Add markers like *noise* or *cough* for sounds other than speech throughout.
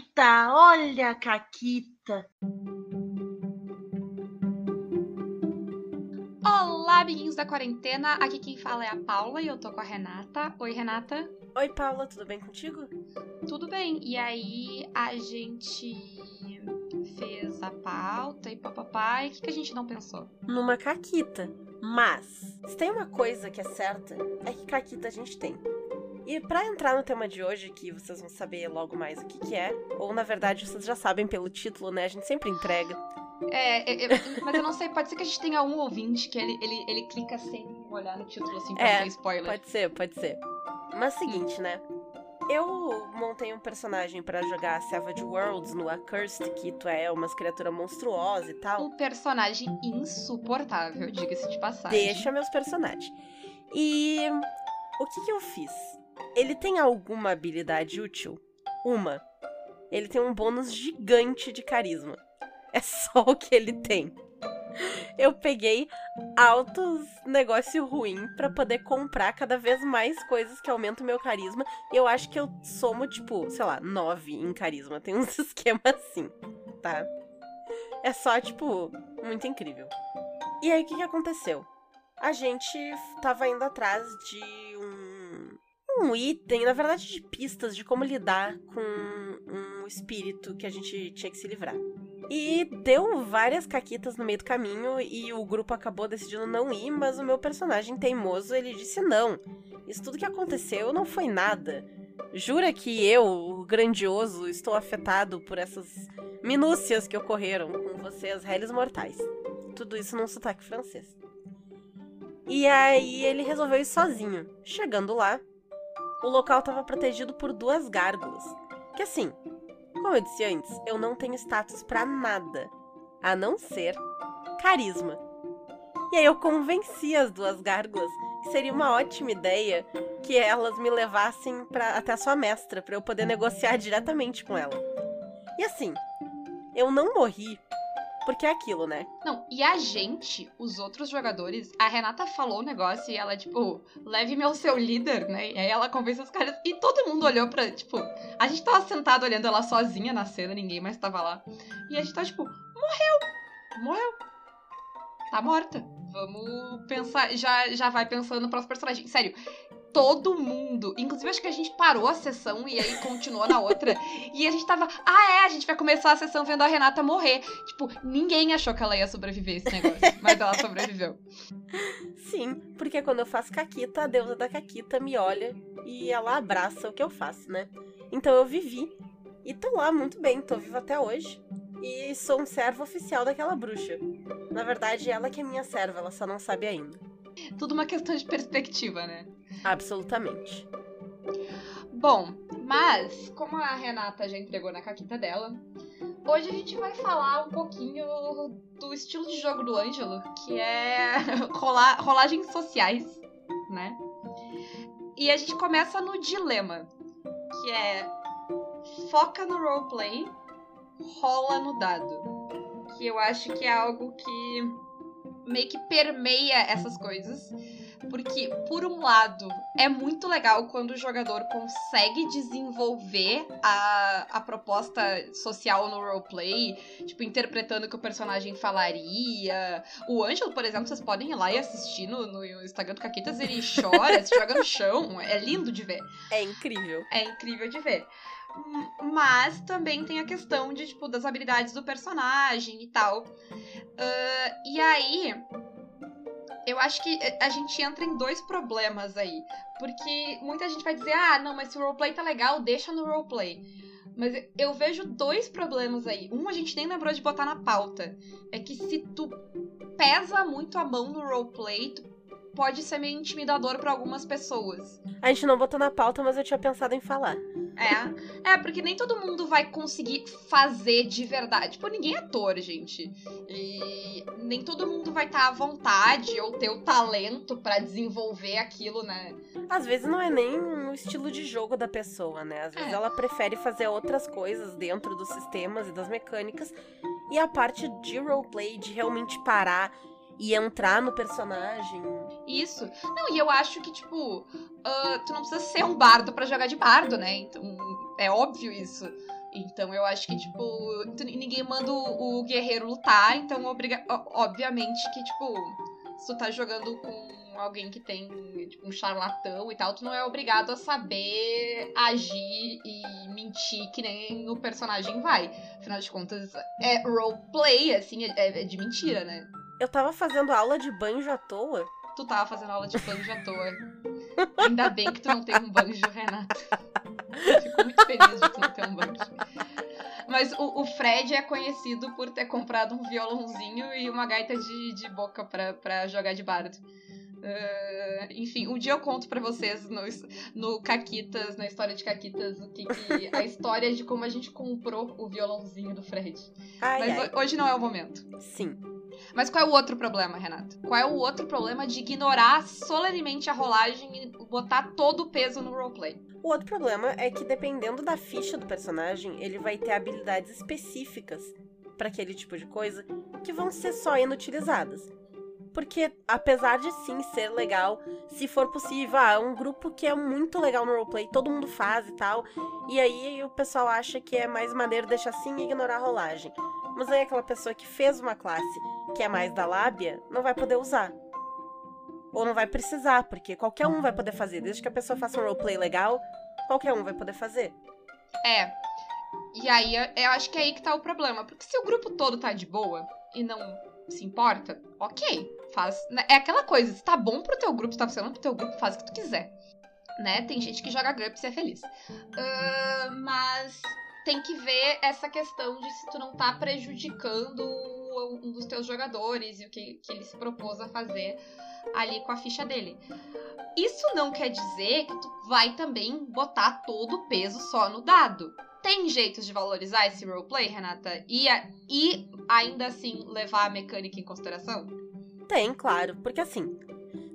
Caquita, olha a Caquita. Olá, amiguinhos da quarentena. Aqui quem fala é a Paula e eu tô com a Renata. Oi, Renata. Oi, Paula, tudo bem contigo? Tudo bem. E aí, a gente fez a pauta e papapá. E o que, que a gente não pensou? Numa caquita. Mas, se tem uma coisa que é certa, é que caquita a gente tem. E para entrar no tema de hoje, que vocês vão saber logo mais o que, que é, ou na verdade vocês já sabem pelo título, né? A gente sempre entrega. É, é, é, mas eu não sei, pode ser que a gente tenha um ouvinte que ele, ele, ele clica sem olhar no título assim pra É, spoiler. Pode ser, pode ser. Mas seguinte, né? Eu montei um personagem pra jogar Savage Worlds no Accursed, que tu é umas criaturas monstruosas e tal. Um personagem insuportável, diga-se de passagem. Deixa meus personagens. E o que, que eu fiz? Ele tem alguma habilidade útil? Uma. Ele tem um bônus gigante de carisma. *laughs* É só o que ele tem. Eu peguei altos negócio ruim pra poder comprar cada vez mais coisas que aumentam meu carisma. E eu acho que eu somo, tipo, sei lá, 9 em carisma. Tem uns *laughs* esquemas assim, tá? É só, tipo, muito incrível. E aí, o que, que aconteceu? A gente tava indo atrás de um, item, na verdade, de pistas de como lidar com um espírito que a gente tinha que se livrar. E deu várias caquitas no meio do caminho e o grupo acabou decidindo não ir, mas o meu personagem teimoso, ele disse não. Isso tudo que aconteceu não foi nada. Jura que eu, o grandioso, estou afetado por essas minúcias que ocorreram com vocês, réis mortais. Tudo isso num sotaque francês. E aí ele resolveu ir sozinho. Chegando lá, o local estava protegido por duas gárgulas. Que assim, como eu disse antes, eu não tenho status pra nada, a não ser carisma. E aí eu convenci as duas gárgulas que seria uma ótima ideia que elas me levassem pra, até a sua mestra pra eu poder negociar diretamente com ela. E assim, eu não morri porque é aquilo, né? Não, e a gente, os outros jogadores, a Renata falou o negócio e ela, tipo, leve-me ao seu líder, né? E aí ela convence os caras. E todo mundo olhou pra, tipo, a gente tava sentado olhando ela sozinha na cena, ninguém mais tava lá. E a gente tava, tipo, morreu! Morreu! Tá morta. Vamos pensar. Já, já vai pensando no próximo personagem. Sério, todo mundo. Inclusive, acho que a gente parou a sessão e aí continuou na outra. *laughs* e a gente tava. Ah, é, a gente vai começar a sessão vendo a Renata morrer. Tipo, ninguém achou que ela ia sobreviver esse negócio. *laughs* mas ela sobreviveu. Sim, porque quando eu faço caquita, a deusa da caquita me olha e ela abraça o que eu faço, né? Então eu vivi. E tô lá muito bem, tô viva até hoje. E sou um servo oficial daquela bruxa. Na verdade, ela que é minha serva, ela só não sabe ainda. Tudo uma questão de perspectiva, né? Absolutamente. Bom, mas como a Renata já entregou na caquita dela, hoje a gente vai falar um pouquinho do estilo de jogo do Ângelo, que é *laughs* rola rolagens sociais, né? E a gente começa no dilema, que é foca no roleplay, rola no dado. Que eu acho que é algo que meio que permeia essas coisas. Porque, por um lado, é muito legal quando o jogador consegue desenvolver a, a proposta social no roleplay, tipo, interpretando o que o personagem falaria. O Ângelo, por exemplo, vocês podem ir lá e assistir no, no Instagram do Caquitas, ele chora, *laughs* se joga no chão. É lindo de ver. É incrível. É incrível de ver. Mas também tem a questão de, tipo, das habilidades do personagem e tal. Ah, e aí, eu acho que a gente entra em dois problemas aí. Porque muita gente vai dizer, ah, não, mas se o roleplay tá legal, deixa no roleplay. Mas eu vejo dois problemas aí. Um a gente nem lembrou de botar na pauta. É que se tu pesa muito a mão no roleplay, tu pode ser meio intimidador pra algumas pessoas. A gente não botou na pauta, mas eu tinha pensado em falar. É, é, porque nem todo mundo vai conseguir fazer de verdade. Tipo, ninguém é ator, gente. E nem todo mundo vai estar à vontade ou ter o talento pra desenvolver aquilo, né? Às vezes não é nem o estilo de jogo da pessoa, né? Às vezes É. ela prefere fazer outras coisas dentro dos sistemas e das mecânicas. E a parte de roleplay, de realmente parar e entrar no personagem. Isso. Não, e eu acho que, tipo, ah, tu não precisa ser um bardo pra jogar de bardo, né? Então, é óbvio isso. Então eu acho que, tipo, ninguém manda o, o guerreiro lutar, então obriga obviamente que, tipo, se tu tá jogando com alguém que tem tipo, um charlatão e tal, tu não é obrigado a saber agir e mentir que nem o personagem vai. Afinal de contas, é roleplay, assim, é, é de mentira, né? Eu tava fazendo aula de banjo à toa. Tu tava fazendo aula de banjo à toa. Ainda bem que tu não tem um banjo, Renato. Fico muito feliz de tu não ter um banjo. Mas o, o, Fred é conhecido por ter comprado um violãozinho e uma gaita de, de boca pra, pra jogar de bardo. Uh, enfim, um dia eu conto para vocês no, no Caquitas, na história de Caquitas, o que, que, a história de como a gente comprou o violãozinho do Fred. Ai, Mas ai. hoje não é o momento. Sim. Mas qual é o outro problema, Renato? Qual é o outro problema de ignorar solenemente a rolagem e botar todo o peso no roleplay? O outro problema é que dependendo da ficha do personagem, ele vai ter habilidades específicas para aquele tipo de coisa que vão ser só inutilizadas. Porque, apesar de sim ser legal, se for possível, ah, é um grupo que é muito legal no roleplay, todo mundo faz e tal, e aí o pessoal acha que é mais maneiro deixar assim e ignorar a rolagem. Mas aí aquela pessoa que fez uma classe que é mais da lábia, não vai poder usar. Ou não vai precisar, porque qualquer um vai poder fazer. Desde que a pessoa faça um roleplay legal, qualquer um vai poder fazer. É. E aí eu acho que é aí que tá o problema. Porque se o grupo todo tá de boa e não se importa, ok. Faz. Né, é aquela coisa, se tá bom pro teu grupo, se tá funcionando pro teu grupo, faz o que tu quiser. Né? Tem gente que joga GURPS e é feliz. Uh, mas tem que ver essa questão de se tu não tá prejudicando um dos teus jogadores e o que, que ele se propôs a fazer ali com a ficha dele. Isso não quer dizer que tu vai também botar todo o peso só no dado. Tem jeitos de valorizar esse roleplay, Renata? E, e ainda assim levar a mecânica em consideração? Tem, claro. Porque assim,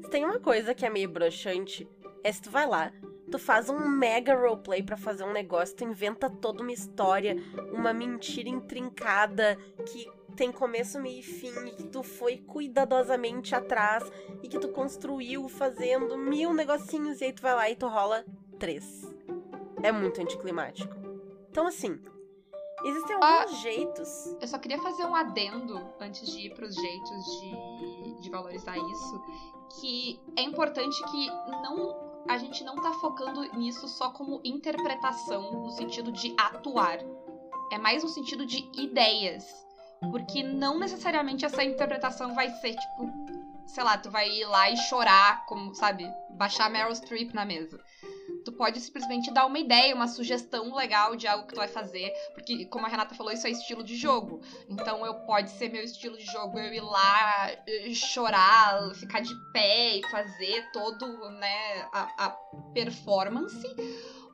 se tem uma coisa que é meio broxante, é se tu vai lá, tu faz um mega roleplay para fazer um negócio, tu inventa toda uma história, uma mentira intrincada que tem começo, meio e fim, e que tu foi cuidadosamente atrás e que tu construiu fazendo mil negocinhos e aí tu vai lá e tu rola três. É muito anticlimático. Então, assim, existem ah, alguns ah, jeitos. Eu só queria fazer um adendo antes de ir pros jeitos de, de valorizar isso. Que é importante que não a gente não tá focando nisso só como interpretação, no sentido de atuar. É mais no sentido de ideias. Porque não necessariamente essa interpretação vai ser, tipo, sei lá, tu vai ir lá e chorar, como, sabe, baixar Meryl Streep na mesa. Pode simplesmente dar uma ideia, uma sugestão legal de algo que tu vai fazer, porque, como a Renata falou, isso é estilo de jogo. Então, eu pode ser meu estilo de jogo eu ir lá eh, chorar, ficar de pé e fazer todo, né, a, a performance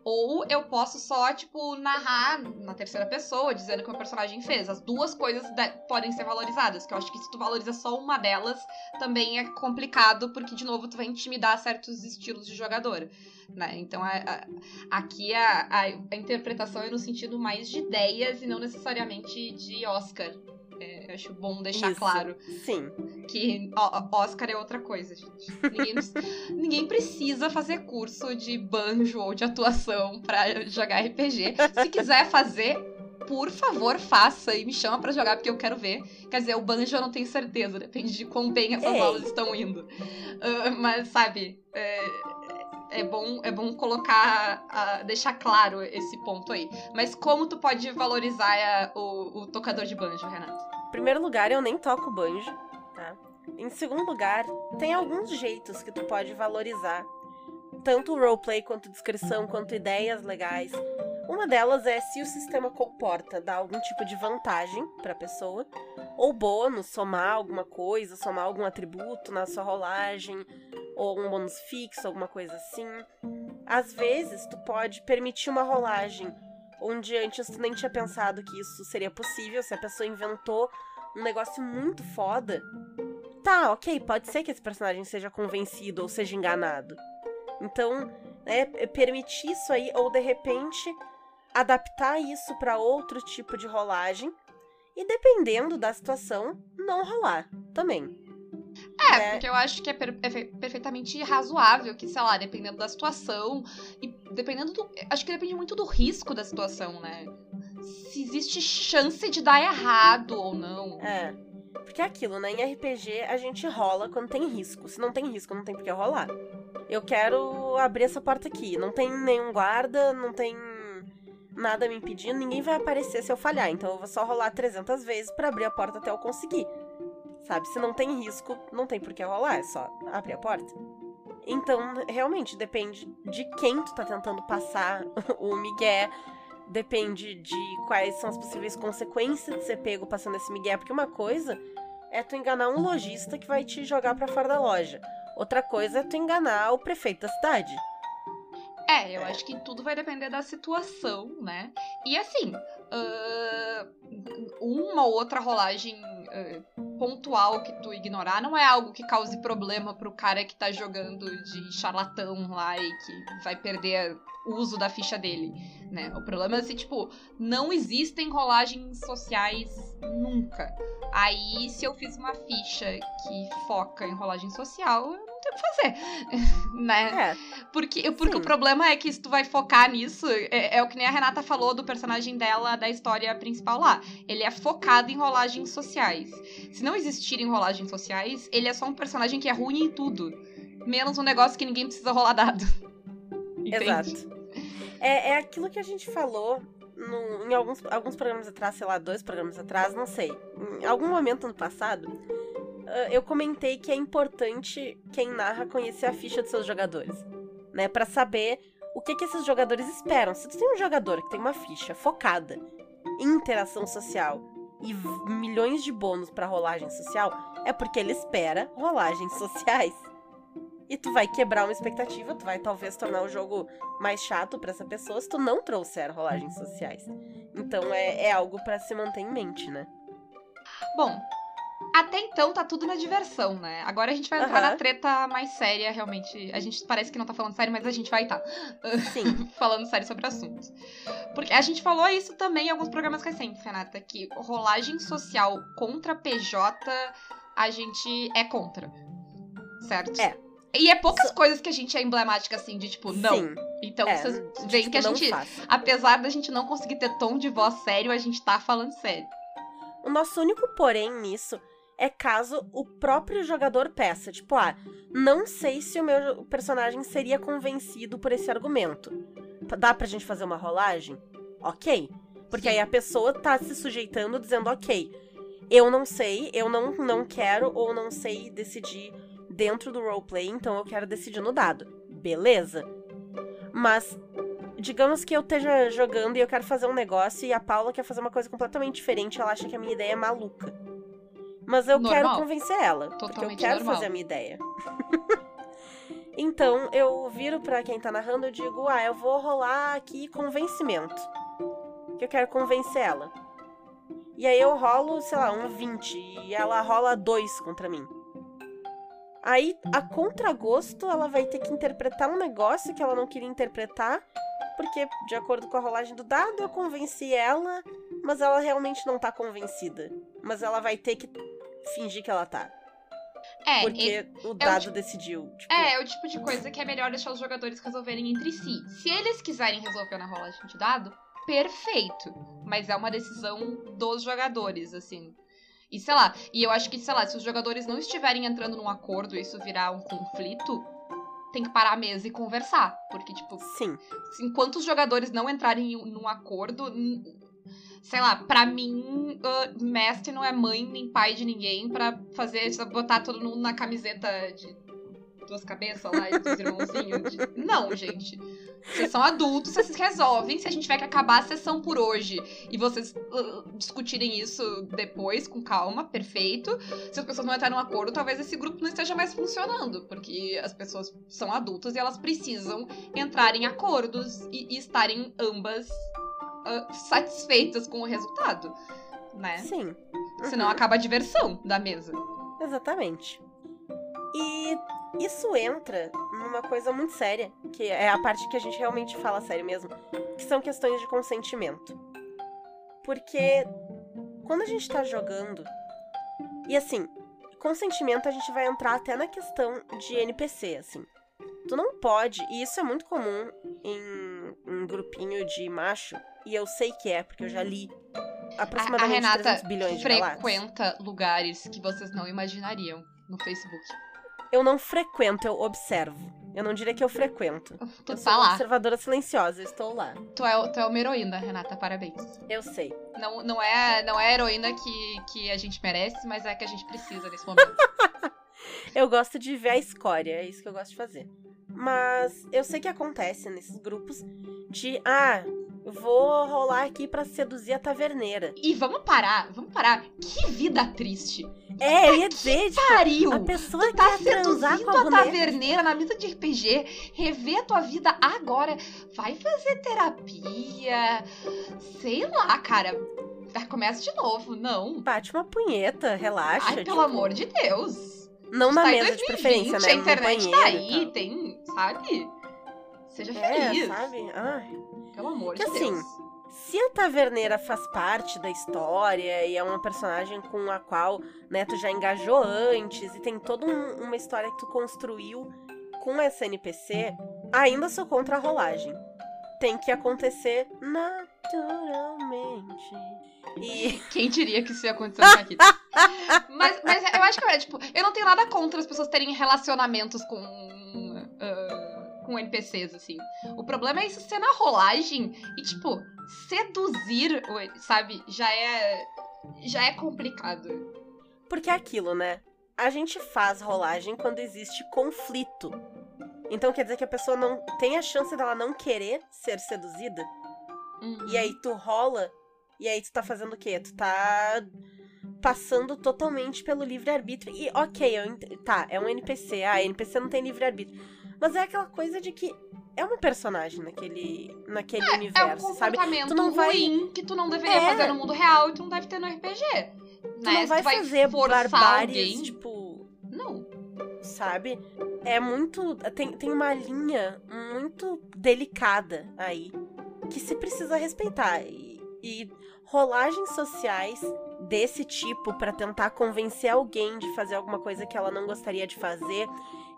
ou eu posso só, tipo, narrar na terceira pessoa, dizendo que o meu personagem fez. As duas coisas podem ser valorizadas, que eu acho que se tu valoriza só uma delas, também é complicado, porque, de novo, tu vai intimidar certos estilos de jogador. Né? Então, a, a, aqui a, a, interpretação é no sentido mais de ideias e não necessariamente de Oscar. É, acho bom deixar Isso, claro. Sim. Que Oscar é outra coisa, gente. Ninguém, *laughs* ninguém, precisa fazer curso de banjo ou de atuação para jogar RPG. Se quiser fazer, por favor, faça e me chama para jogar, porque eu quero ver. Quer dizer, o banjo eu não tenho certeza, depende de quão bem essas Ei. aulas estão indo. Uh, mas, sabe, é, é bom, é bom colocar, uh, deixar claro esse ponto aí. Mas como tu pode valorizar uh, o, o, tocador de banjo, Renato? Primeiro lugar, eu nem toco banjo, tá? Em segundo lugar, tem alguns jeitos que tu pode valorizar. Tanto roleplay, quanto descrição, quanto ideias legais. Uma delas é se o sistema comporta, dá algum tipo de vantagem para a pessoa, ou bônus, somar alguma coisa, somar algum atributo na sua rolagem, ou um bônus fixo, alguma coisa assim. Às vezes, tu pode permitir uma rolagem onde antes tu nem tinha pensado que isso seria possível, se a pessoa inventou um negócio muito foda. Tá, ok, pode ser que esse personagem seja convencido ou seja enganado. Então, né, permitir isso aí, ou de repente adaptar isso para outro tipo de rolagem, e dependendo da situação, não rolar também. É, né? porque eu acho que é, per é, perfeitamente razoável que, sei lá, dependendo da situação e dependendo do. Acho que depende muito do risco da situação, né? se existe chance de dar errado ou não. É. Porque é aquilo, né? Em RPG a gente rola quando tem risco. Se não tem risco, não tem por que rolar. Eu quero abrir essa porta aqui. Não tem nenhum guarda, não tem nada me impedindo, ninguém vai aparecer se eu falhar. Então eu vou só rolar 300 vezes para abrir a porta até eu conseguir. Sabe? Se não tem risco, não tem por que rolar, é só abrir a porta. Então, realmente, depende de quem tu tá tentando passar *laughs* o migué. Depende de quais são as possíveis consequências de ser pego passando esse migué. Porque uma coisa é tu enganar um lojista que vai te jogar para fora da loja. Outra coisa é tu enganar o prefeito da cidade. É, eu acho que tudo vai depender da situação, né? E assim, uh, uma ou outra rolagem uh, pontual que tu ignorar não é algo que cause problema pro cara que tá jogando de charlatão lá e que vai perder o uso da ficha dele, né? O problema é se, tipo, não existem rolagens sociais nunca. Aí, se eu fiz uma ficha que foca em rolagem social, eu fazer, *laughs* né? É. Porque, porque o problema é que se tu vai focar nisso, é, é, o que nem a Renata falou do personagem dela, da história principal lá. Ele é focado em rolagens sociais. Se não existirem rolagens sociais, ele é só um personagem que é ruim em tudo. Menos um negócio que ninguém precisa rolar dado. *laughs* Entende? Exato. É, é aquilo que a gente falou no, em alguns, alguns programas atrás, sei lá, dois programas atrás, não sei. Em algum momento no passado, eu comentei que é importante quem narra conhecer a ficha dos seus jogadores, né? Para saber o que, que esses jogadores esperam. Se tu tem um jogador que tem uma ficha focada em interação social e milhões de bônus para rolagem social, é porque ele espera rolagens sociais. E tu vai quebrar uma expectativa, tu vai talvez tornar o jogo mais chato para essa pessoa se tu não trouxer rolagens sociais. Então é, é algo para se manter em mente, né? Bom, até então tá tudo na diversão, né? Agora a gente vai entrar uhum. na treta mais séria, realmente. A gente parece que não tá falando sério, mas a gente vai estar. Tá. Sim. *laughs* falando sério sobre o assunto. Porque a gente falou isso também em alguns programas recentes, Renata, que rolagem social contra PJ a gente é contra. Certo? É. E é poucas so... coisas que a gente é emblemática assim, de tipo, não. Sim. Então é, vocês veem tipo, que a gente, apesar da gente não conseguir ter tom de voz sério, a gente tá falando sério. O nosso único porém nisso é caso o próprio jogador peça, tipo, ah, não sei se o meu personagem seria convencido por esse argumento. Dá pra gente fazer uma rolagem? Ok. Porque aí a pessoa tá se sujeitando dizendo, ok, eu não sei, eu não, não quero ou não sei decidir dentro do roleplay, então eu quero decidir no dado. Beleza. Mas digamos que eu esteja jogando e eu quero fazer um negócio e a Paula quer fazer uma coisa completamente diferente, ela acha que a minha ideia é maluca. Mas eu normal. quero convencer ela. Totalmente porque eu quero normal. fazer a minha ideia. *laughs* então, eu viro para quem tá narrando e digo: ah, eu vou rolar aqui convencimento. Que eu quero convencer ela. E aí eu rolo, sei lá, um 20 e ela rola dois contra mim. Aí, a contragosto, ela vai ter que interpretar um negócio que ela não queria interpretar, porque, de acordo com a rolagem do dado, eu convenci ela, mas ela realmente não tá convencida. Mas ela vai ter que fingir que ela tá. É, porque o dado é o decidiu. Tipo... É, é o tipo de coisa que é melhor deixar os jogadores resolverem entre si. Se eles quiserem resolver na rolagem de dado, perfeito. Mas é uma decisão dos jogadores, assim. E sei lá, e eu acho que, sei lá, se os jogadores não estiverem entrando num acordo e isso virar um conflito, tem que parar a mesa e conversar. Porque, tipo, Sim. enquanto os jogadores não entrarem num acordo, sei lá, pra mim, uh, mestre não é mãe nem pai de ninguém para fazer, botar todo mundo na camiseta de duas cabeças lá e dos irmãozinhos. De... *laughs* Não, gente. Vocês são adultos, vocês resolvem. Se a gente tiver que acabar a sessão por hoje e vocês uh, discutirem isso depois, com calma, perfeito. Se as pessoas não entrarem num acordo, talvez esse grupo não esteja mais funcionando, porque as pessoas são adultas e elas precisam entrar em acordos e, e estarem ambas uh, satisfeitas com o resultado, né? Sim. Uhum. Senão acaba a diversão da mesa. Exatamente. E isso entra numa coisa muito séria, que é a parte que a gente realmente fala sério mesmo, que são questões de consentimento. Porque quando a gente tá jogando, e assim, consentimento a gente vai entrar até na questão de NPC, assim. Tu não pode, e isso é muito comum em, um grupinho de macho, e eu sei que é, porque eu já li A, a aproximadamente Renata 300 bilhões de relatos. frequenta lugares que vocês não imaginariam no Facebook. Eu não frequento, eu observo. Eu não diria que eu frequento. Tu eu tá sou lá. observadora silenciosa, eu estou lá. Tu é, tu é uma heroína, Renata, parabéns. Eu sei. Não, não, é, não é a heroína que, que a gente merece, mas é a que a gente precisa nesse momento. *laughs* Eu gosto de ver a escória, é isso que eu gosto de fazer. Mas eu sei que acontece nesses grupos de, ah, vou rolar aqui pra seduzir a taverneira. e vamos parar, vamos parar. Que vida triste. É, ia dizer, tipo, Pariu! a pessoa Tu tá seduzindo a a taverneira na mesa de RPG, rever a tua vida agora. Vai fazer terapia. Sei lá, cara. Começa de novo. Não. Bate uma punheta, relaxa. Ai, pelo tipo, amor de Deus. Não na tá mesa de preferência, 2020, né? A internet tá banheiro e aí, tem, sabe? Seja É, feliz. sabe? Ai. Pelo amor Que de assim, Deus. Se a taverneira faz parte da história e é uma personagem com a qual né, tu já engajou antes e tem toda um- uma história que tu construiu com essa NPC, ainda sou contra a rolagem. Tem que acontecer naturalmente. E Quem diria que isso ia acontecer com a Kita? mas, mas eu acho que, é, tipo, eu não tenho nada contra as pessoas terem relacionamentos com. Com NPCs, assim. O problema é isso ser na rolagem e, tipo, seduzir, sabe? Já é. Já é complicado. porque é aquilo, né? A gente faz rolagem quando existe conflito. Então quer dizer que a pessoa não tem a chance dela não querer ser seduzida? Uhum. E aí tu rola, e aí tu tá fazendo o quê? Tu tá passando totalmente pelo livre-arbítrio. E ok, eu ent- tá, é um NPC. Ah, NPC não tem livre-arbítrio. Mas é aquela coisa de que é uma personagem naquele, naquele É um universo, sabe? comportamento Tu não vai- ruim que tu não deveria É. fazer no mundo real e tu não deve ter no RPG. Tu né? não vai, tu vai fazer barbáries, tipo, Não. sabe? É muito. Tem, tem uma linha muito delicada aí que se precisa respeitar. E, e rolagens sociais desse tipo pra tentar convencer alguém de fazer alguma coisa que ela não gostaria de fazer.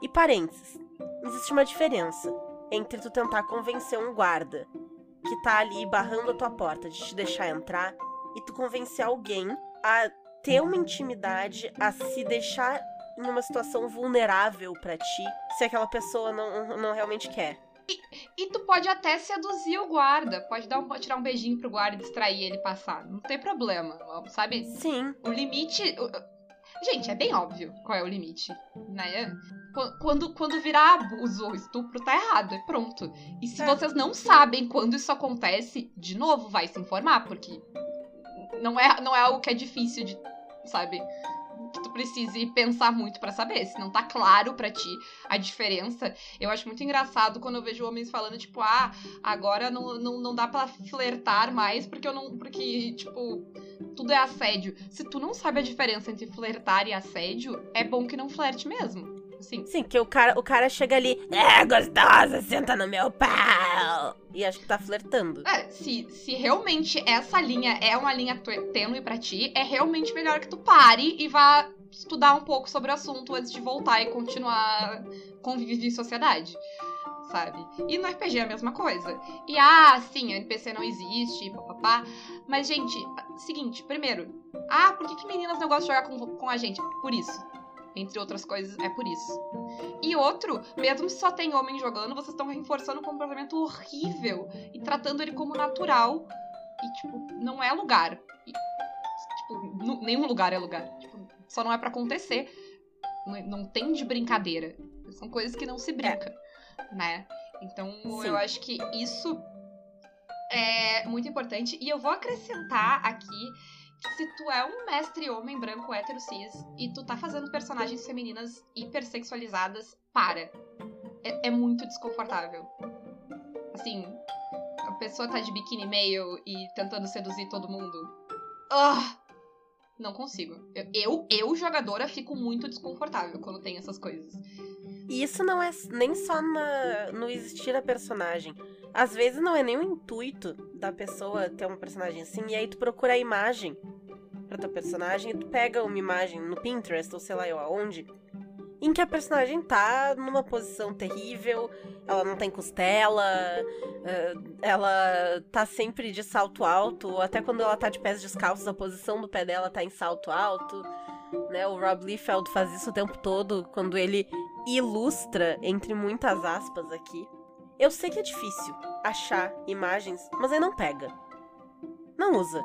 E parênteses, existe uma diferença entre tu tentar convencer um guarda que tá ali barrando a tua porta de te deixar entrar e tu convencer alguém a ter uma intimidade, a se deixar em uma situação vulnerável pra ti, se aquela pessoa não, não realmente quer. E tu pode até seduzir o guarda. Pode dar um, tirar um beijinho pro guarda e distrair ele passar. Não tem problema. Sabe? Sim, O limite. Gente, é bem óbvio qual é o limite, né? Qu- Quando, quando virar abuso ou estupro, tá errado, é pronto. E se É. vocês não sabem quando isso acontece, de novo, vai se informar, porque não é, não é algo que é difícil de, sabe? Que tu precise pensar muito pra saber. Se não tá claro pra ti a diferença. Eu acho muito engraçado quando eu vejo homens falando, tipo, ah, agora não, não, não dá pra flertar mais porque eu não. Porque, tipo, tudo é assédio. Se tu não sabe a diferença entre flertar e assédio, é bom que não flerte mesmo. Assim. sim, que o cara, o cara chega ali, é gostosa, senta no meu pau. E acho que tá flertando. É, se, se realmente essa linha é uma linha tê- tênue pra ti, é realmente melhor que tu pare e vá estudar um pouco sobre o assunto antes de voltar e continuar convívio em sociedade. Sabe? E no RPG é a mesma coisa. E ah, sim, a NPC não existe, papapá. Mas, gente, seguinte, primeiro, ah, por que, que meninas não gostam de jogar com, com a gente? Por isso. Entre outras coisas, é por isso. E outro, mesmo se só tem homem jogando, vocês estão reforçando um comportamento horrível e tratando ele como natural. E, tipo, não é lugar. E, tipo, nenhum lugar é lugar. Tipo, só não é pra acontecer. Não, não tem de brincadeira. São coisas que não se brinca, né? Então, Sim. eu acho que isso é muito importante. E eu vou acrescentar aqui que se tu é um mestre homem branco hétero cis e tu tá fazendo personagens femininas hipersexualizadas, para. É, é muito desconfortável. Assim, a pessoa tá de biquíni meio e tentando seduzir todo mundo. Não consigo. Eu, eu, eu, jogadora, fico muito desconfortável quando tem essas coisas. E isso não é nem só na, no existir a personagem. Às vezes não é nem o intuito da pessoa ter uma personagem assim, e aí tu procura a imagem pra tua personagem, e tu pega uma imagem no Pinterest, ou sei lá eu aonde, em que a personagem tá numa posição terrível, ela não tem costela, ela tá sempre de salto alto, até quando ela tá de pés descalços, a posição do pé dela tá em salto alto. Né? O Rob Liefeld faz isso o tempo todo, quando ele ilustra, entre muitas aspas aqui. Eu sei que é difícil achar imagens, mas aí não pega. Não usa.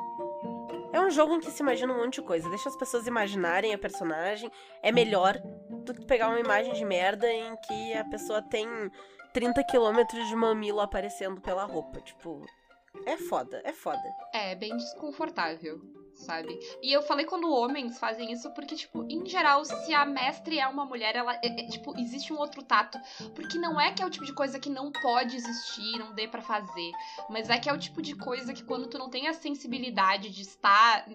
É um jogo em que se imagina um monte de coisa. Deixa as pessoas imaginarem a personagem. É melhor que pegar uma imagem de merda em que a pessoa tem 30 quilômetros de mamilo aparecendo pela roupa. Tipo, é foda, é foda. É, bem desconfortável sabe? E eu falei quando homens fazem isso porque, tipo, em geral, se a mestre é uma mulher, ela, é, é, tipo, existe um outro tato. Porque não é que é o tipo de coisa que não pode existir, não dê para fazer. Mas é que é o tipo de coisa que quando tu não tem a sensibilidade de estar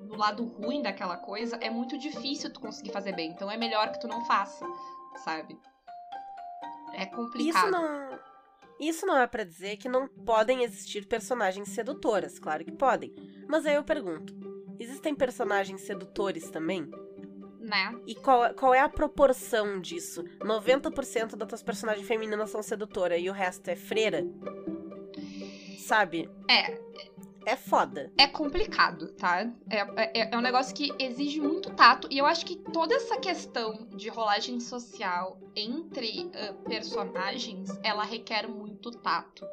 no lado ruim daquela coisa, é muito difícil tu conseguir fazer bem. Então é melhor que tu não faça, sabe? É complicado. Isso não isso não é para dizer que não podem existir personagens sedutoras, claro que podem. Mas aí eu pergunto: existem personagens sedutores também? Né? E qual, qual é a proporção disso? 90% das tuas personagens femininas são sedutoras e o resto é freira? Sabe? É, é foda. É complicado, tá? É, é, é, um negócio que exige muito tato. E eu acho que toda essa questão de rolagem social entre uh, personagens, ela requer muito tato.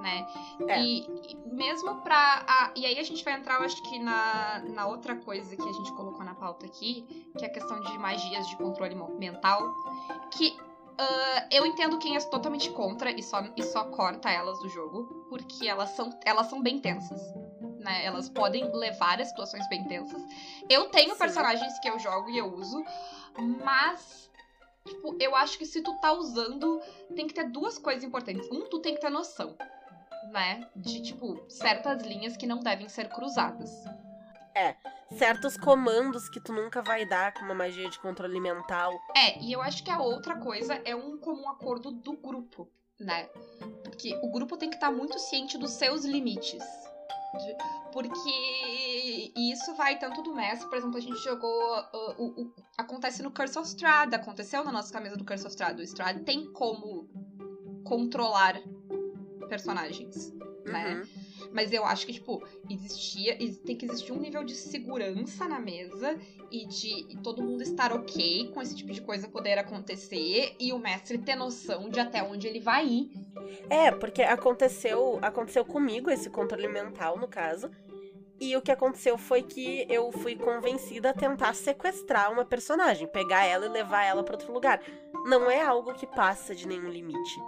Né? É. E, e, mesmo pra. A, e aí a gente vai entrar, eu acho que na, na outra coisa que a gente colocou na pauta aqui, que é a questão de magias de controle mental. Que Uh, eu entendo quem é totalmente contra e só, e só corta elas do jogo, porque elas são, elas são bem tensas. Né? Elas podem levar a situações bem tensas. Eu tenho Sim. personagens que eu jogo e eu uso, mas tipo, eu acho que se tu tá usando, tem que ter duas coisas importantes. Um, tu tem que ter noção, né? De, tipo, certas linhas que não devem ser cruzadas. É, certos comandos que tu nunca vai dar com uma magia de controle mental. É, e eu acho que a outra coisa é um comum acordo do grupo, né? Porque o grupo tem que estar tá muito ciente dos seus limites. Porque isso vai tanto do mestre, por exemplo, a gente jogou. Uh, uh, uh, acontece no Curse of Strahd, aconteceu na nossa camisa do Curse of Strahd. O Strahd tem como controlar personagens, né? Uhum. Mas eu acho que, tipo, existia. Tem que existir um nível de segurança na mesa e de todo mundo estar ok com esse tipo de coisa poder acontecer e o mestre ter noção de até onde ele vai ir. É, porque aconteceu, aconteceu comigo esse controle mental, no caso. E o que aconteceu foi que eu fui convencida a tentar sequestrar uma personagem, pegar ela e levar ela para outro lugar. Não é algo que passa de nenhum limite.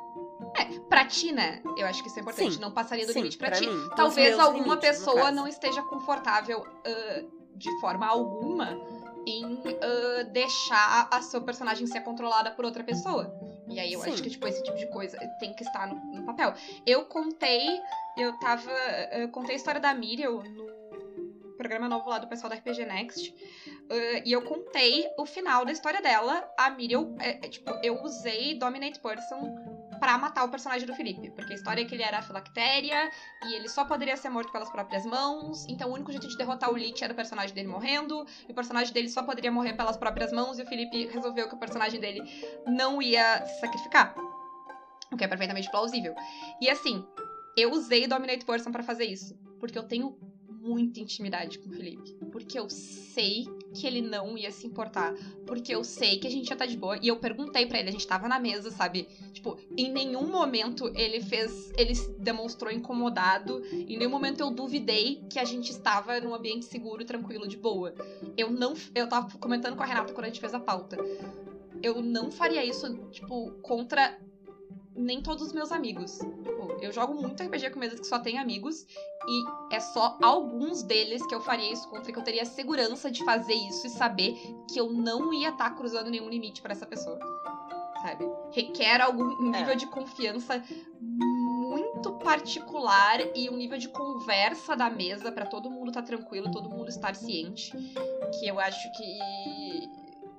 É, pra ti, né? Eu acho que isso é importante. Sim, não passaria do sim, limite. Pra, pra ti, mim, talvez alguma limites, pessoa não esteja confortável uh, de forma alguma em uh, deixar a sua personagem ser controlada por outra pessoa. E aí eu sim. acho que, tipo, esse tipo de coisa tem que estar no, no papel. Eu contei, eu tava. Eu contei a história da Miriam no programa novo lá do pessoal da RPG Next. Uh, e eu contei o final da história dela. A Miriam, é, é, tipo, eu usei Dominate Person para matar o personagem do Felipe. Porque a história é que ele era filactéria e ele só poderia ser morto pelas próprias mãos. Então o único jeito de derrotar o Lich era o personagem dele morrendo. E o personagem dele só poderia morrer pelas próprias mãos. E o Felipe resolveu que o personagem dele não ia se sacrificar. O que é perfeitamente plausível. E assim, eu usei Dominate Person para fazer isso. Porque eu tenho muita intimidade com o Felipe. Porque eu sei que ele não ia se importar. Porque eu sei que a gente ia estar tá de boa. E eu perguntei para ele, a gente tava na mesa, sabe? Tipo, em nenhum momento ele fez. Ele se demonstrou incomodado. Em nenhum momento eu duvidei que a gente estava num ambiente seguro, tranquilo, de boa. Eu não. Eu tava comentando com a Renata quando a gente fez a pauta. Eu não faria isso, tipo, contra nem todos os meus amigos. Tipo, eu jogo muito RPG com mesas que só tem amigos. E é só alguns deles que eu faria isso contra, que eu teria segurança de fazer isso e saber que eu não ia estar tá cruzando nenhum limite para essa pessoa. Sabe? Requer algum nível é. de confiança muito particular e um nível de conversa da mesa para todo mundo estar tá tranquilo, todo mundo estar ciente. Que eu acho que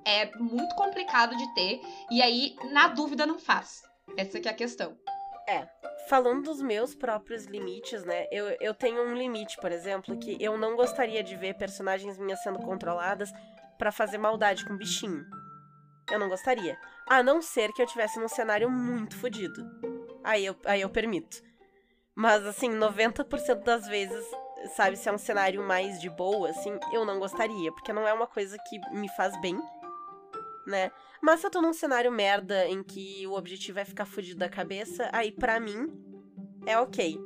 é muito complicado de ter. E aí, na dúvida, não faz. Essa que é a questão. É. Falando dos meus próprios limites, né? Eu, eu tenho um limite, por exemplo, que eu não gostaria de ver personagens minhas sendo controladas para fazer maldade com bichinho. Eu não gostaria. A não ser que eu tivesse num cenário muito fodido. Aí eu, aí eu permito. Mas, assim, 90% das vezes, sabe, se é um cenário mais de boa, assim, eu não gostaria. Porque não é uma coisa que me faz bem, né? Mas se eu tô num cenário merda em que o objetivo é ficar fudido da cabeça, aí pra mim é ok.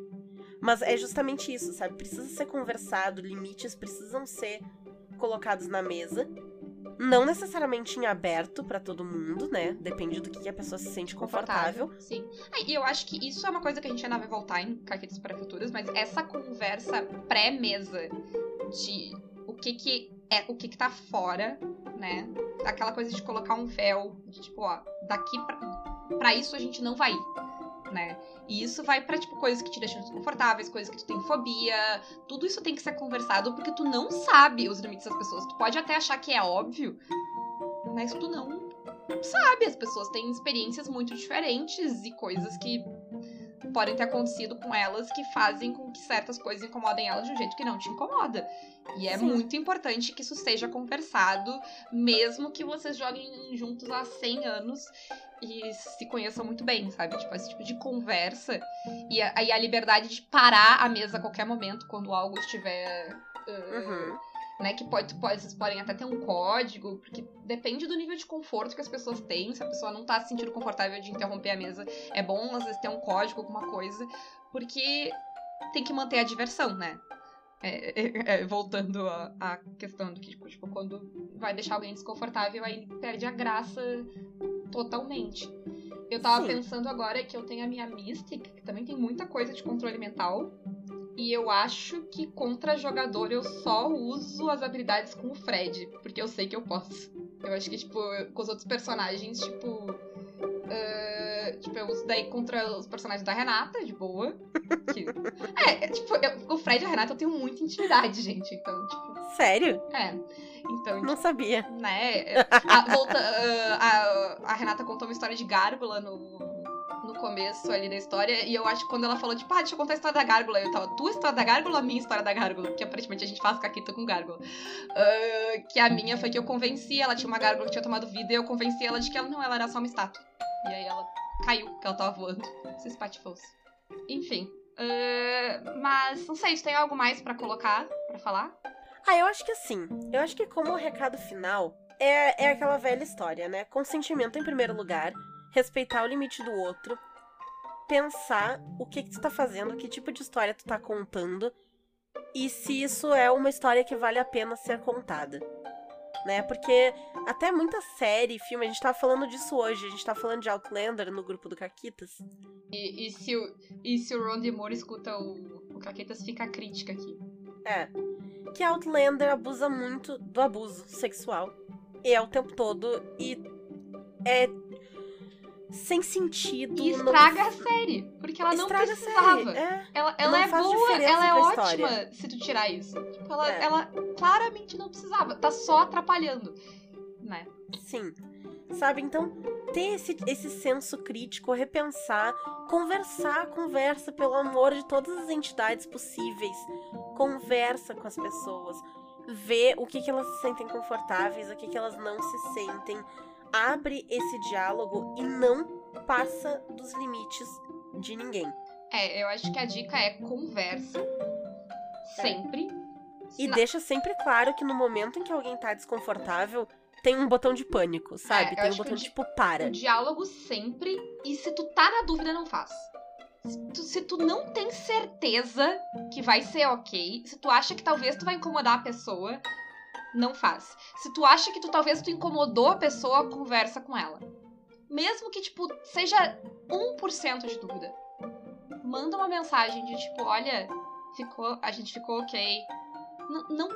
Mas é justamente isso, sabe? Precisa ser conversado, limites precisam ser colocados na mesa. Não necessariamente em aberto para todo mundo, né? Depende do que a pessoa se sente confortável. Sim. Ah, e eu acho que isso é uma coisa que a gente ainda vai voltar em Caquetes para Futuras, mas essa conversa pré-mesa de o que que é, o que que tá fora, né? Aquela coisa de colocar um véu, de tipo, ó, daqui pra, pra isso a gente não vai ir né? E isso vai para tipo coisas que te deixam desconfortáveis, coisas que tu tem fobia, tudo isso tem que ser conversado porque tu não sabe os limites das pessoas. Tu pode até achar que é óbvio, mas tu não sabe. As pessoas têm experiências muito diferentes e coisas que podem ter acontecido com elas que fazem com que certas coisas incomodem elas de um jeito que não te incomoda. E é Sim. muito importante que isso seja conversado, mesmo que vocês joguem juntos há 100 anos e se conheçam muito bem, sabe? Tipo, esse tipo de conversa. E a, a, liberdade de parar a mesa a qualquer momento quando algo estiver. Uh, uhum. Né, que pode, pode, vocês podem até ter um código, porque depende do nível de conforto que as pessoas têm. Se a pessoa não tá se sentindo confortável de interromper a mesa, é bom às vezes ter um código, alguma coisa, porque tem que manter a diversão, né? É, é, é, voltando à questão do que, tipo, tipo, quando vai deixar alguém desconfortável, aí perde a graça totalmente. Eu tava Sim. pensando agora que eu tenho a minha Mystic, que também tem muita coisa de controle mental. E eu acho que contra jogador eu só uso as habilidades com o Fred, porque eu sei que eu posso. Eu acho que, tipo, com os outros personagens, tipo. Uh, tipo, eu uso daí contra os personagens da Renata, de boa. Que... é, tipo, eu, o Fred e a Renata eu tenho muita intimidade, gente. Então, tipo. Sério? É. Então, não sabia. Né? A, volta, a, a, Renata contou uma história de gárgula no, no começo ali da história. E eu acho que quando ela falou, tipo, ah, deixa eu contar a história da gárgula. Eu tava, tua história da gárgula a minha história da gárgula? Porque aparentemente a gente faz caquita com gárgula. Uh, que a minha foi que eu convenci, ela tinha uma gárgula que tinha tomado vida e eu convenci ela de que ela não, ela era só uma estátua. E aí ela caiu, porque ela tava voando. *laughs* Se espatifou Enfim. Uh, mas não sei, se tem algo mais para colocar, para falar? Ah, eu acho que assim. Eu acho que como recado final é, é aquela velha história, né? Consentimento em primeiro lugar, respeitar o limite do outro, pensar o que, que tu tá fazendo, que tipo de história tu tá contando e se isso é uma história que vale a pena ser contada. Né? Porque até muita série, filme, a gente tava falando disso hoje, a gente tava falando de Outlander no grupo do Caquitas. E, e, se, o, e se o Ron DeMore escuta o, o Caquitas, fica a crítica aqui. É que Outlander abusa muito do abuso sexual. E é o tempo todo. E é sem sentido. E estraga no... a série. Porque ela não estraga precisava. É. Ela, ela é boa, ela é ótima história. se tu tirar isso. Tipo, ela, é. ela claramente não precisava. Tá só atrapalhando. Né? Sim. Sabe? Então, ter esse, esse senso crítico, repensar, conversar, conversa, pelo amor de todas as entidades possíveis. Conversa com as pessoas. Vê o que, que elas se sentem confortáveis, o que, que elas não se sentem. Abre esse diálogo e não passa dos limites de ninguém. É, eu acho que a dica é conversa. É. Sempre. E Na... deixa sempre claro que no momento em que alguém tá desconfortável, tem um botão de pânico, sabe? É, tem um botão de tipo, para. Diálogo sempre. E se tu tá na dúvida, não faz. Se tu, se tu, não tem certeza que vai ser ok, se tu acha que talvez tu vai incomodar a pessoa, não faz. Se tu acha que tu talvez tu incomodou a pessoa, conversa com ela. Mesmo que, tipo, seja 1% de dúvida. Manda uma mensagem de tipo, olha, ficou, a gente ficou ok. N não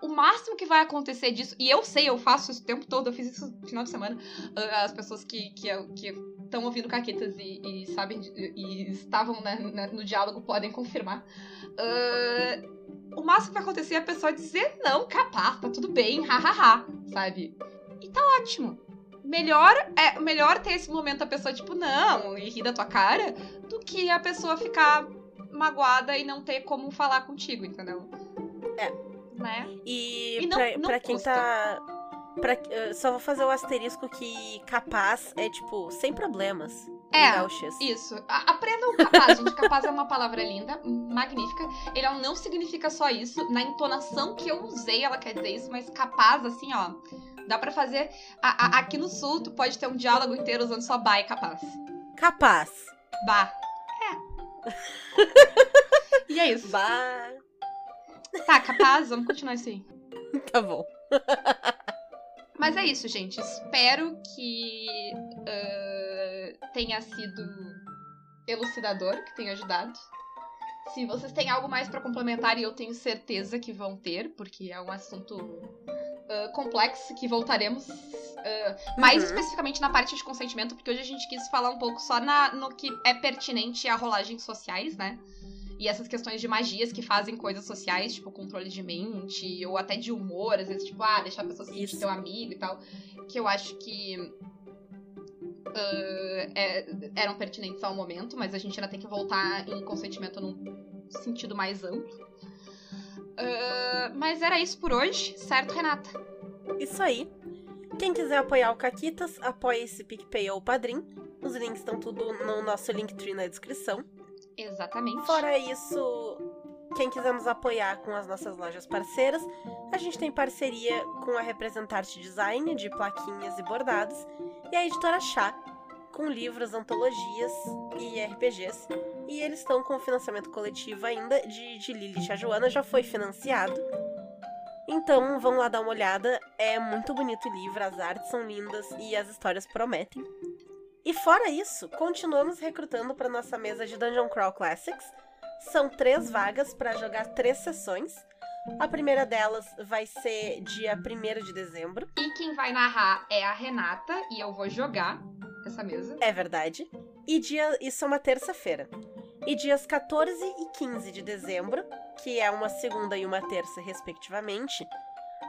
o máximo que vai acontecer disso, e eu sei, eu faço isso o tempo todo, eu fiz isso no final de semana, ah, as pessoas que estão que, que ouvindo caquetas e, e sabem, e estavam né, no diálogo podem confirmar. Uh, o máximo que vai acontecer é a pessoa dizer, não, capaz, tá tudo bem, hahaha, sabe? E tá ótimo. Melhor é melhor ter esse momento a pessoa, tipo, não, e rir da tua cara, do que a pessoa ficar magoada e não ter como falar contigo, entendeu? É, né? E, e não, pra, não pra quem tá. Pra, uh, só vou fazer o asterisco que capaz é tipo, sem problemas. É. Isso. Aprendam capaz, gente. Capaz é uma palavra linda, magnífica. Ele não significa só isso. Na entonação que eu usei, ela quer dizer isso, mas capaz, assim, ó. Dá pra fazer. a- a- aqui no sul, tu pode ter um diálogo inteiro usando só ba e capaz. Capaz. Ba. É. *laughs* e é isso. Bah. Tá, capaz, vamos continuar aí. *laughs* Tá bom. *laughs* Mas é isso, gente. Espero que ah, tenha sido elucidador, que tenha ajudado. Se vocês têm algo mais pra complementar, e eu tenho certeza que vão ter, porque é um assunto ah, complexo que voltaremos ah, mais Uhum. especificamente na parte de consentimento, porque hoje a gente quis falar um pouco só na, no que é pertinente a rolagens sociais, né? E essas questões de magias que fazem coisas sociais, tipo controle de mente, ou até de humor, às vezes, tipo, ah, deixar a pessoa se sentir teu amigo e tal. Que eu acho que ah, é- eram pertinentes ao momento, mas a gente ainda tem que voltar em consentimento num sentido mais amplo. Ah, mas era isso por hoje, certo, Renata? Isso aí. Quem quiser apoiar o Caquitas, apoie esse PicPay ou Padrim. Os links estão tudo no nosso Linktree na descrição. Exatamente. Fora isso, quem quiser nos apoiar com as nossas lojas parceiras, a gente tem parceria com a Representarte Design, de plaquinhas e bordados, e a Editora Chá, com livros, antologias e RPGs. E eles estão com financiamento coletivo ainda, de, de Lilith a Joana, já foi financiado. Então vão lá dar uma olhada, é muito bonito o livro, as artes são lindas e as histórias prometem. E fora isso, continuamos recrutando para nossa mesa de Dungeon Crawl Classics. São três vagas para jogar três sessões. A primeira delas vai ser dia 1 de dezembro. E quem vai narrar é a Renata, e eu vou jogar essa mesa. É verdade. E dia, isso é uma terça-feira. E dias 14 e 15 de dezembro, que é uma segunda e uma terça, respectivamente,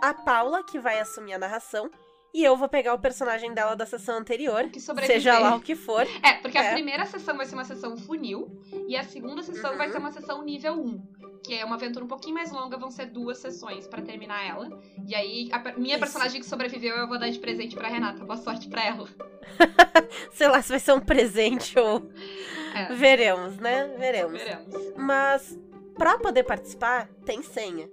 a Paula, que vai assumir a narração, e eu vou pegar o personagem dela da sessão anterior, seja lá o que for. É, porque a É. primeira sessão vai ser uma sessão funil e a segunda sessão Uhum. vai ser uma sessão nível 1. Que é uma aventura um pouquinho mais longa, vão ser duas sessões pra terminar ela. E aí, a minha Isso. personagem que sobreviveu eu vou dar de presente pra Renata. Boa sorte pra ela. *laughs* Sei lá se vai ser um presente ou. É. Veremos, né? Veremos. Veremos. Mas pra poder participar, tem senha.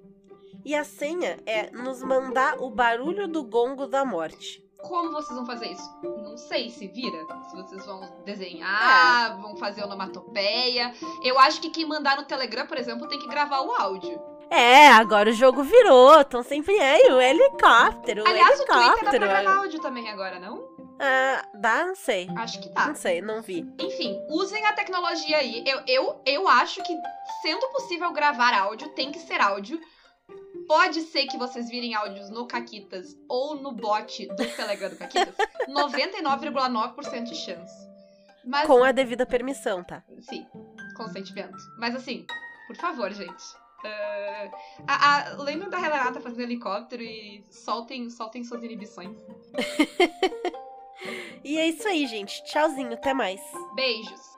E a senha é nos mandar o barulho do gongo da morte. Como vocês vão fazer isso? Não sei, se vira. Se vocês vão desenhar, vão fazer onomatopeia. Eu acho que quem mandar no Telegram, por exemplo, tem que gravar o áudio. É, agora o jogo virou. Tão sempre é o helicóptero. o Aliás, o Twitter dá helicóptero. pra gravar áudio também agora, não? Ah, dá? Não sei. Acho que tá. Não sei, não vi. Enfim, usem a tecnologia aí. Eu, eu, eu acho que, sendo possível gravar áudio, tem que ser áudio. Pode ser que vocês virem áudios no Caquitas ou no bot do Telegram do Caquitas. *laughs* 99,9% de chance. Mas, Com a devida permissão, tá? sim, consentimento. Mas assim, por favor, gente. ah, a, a, lembrem da Renata fazendo helicóptero e soltem, soltem suas inibições. *laughs* E é isso aí, gente. Tchauzinho, até mais. Beijos!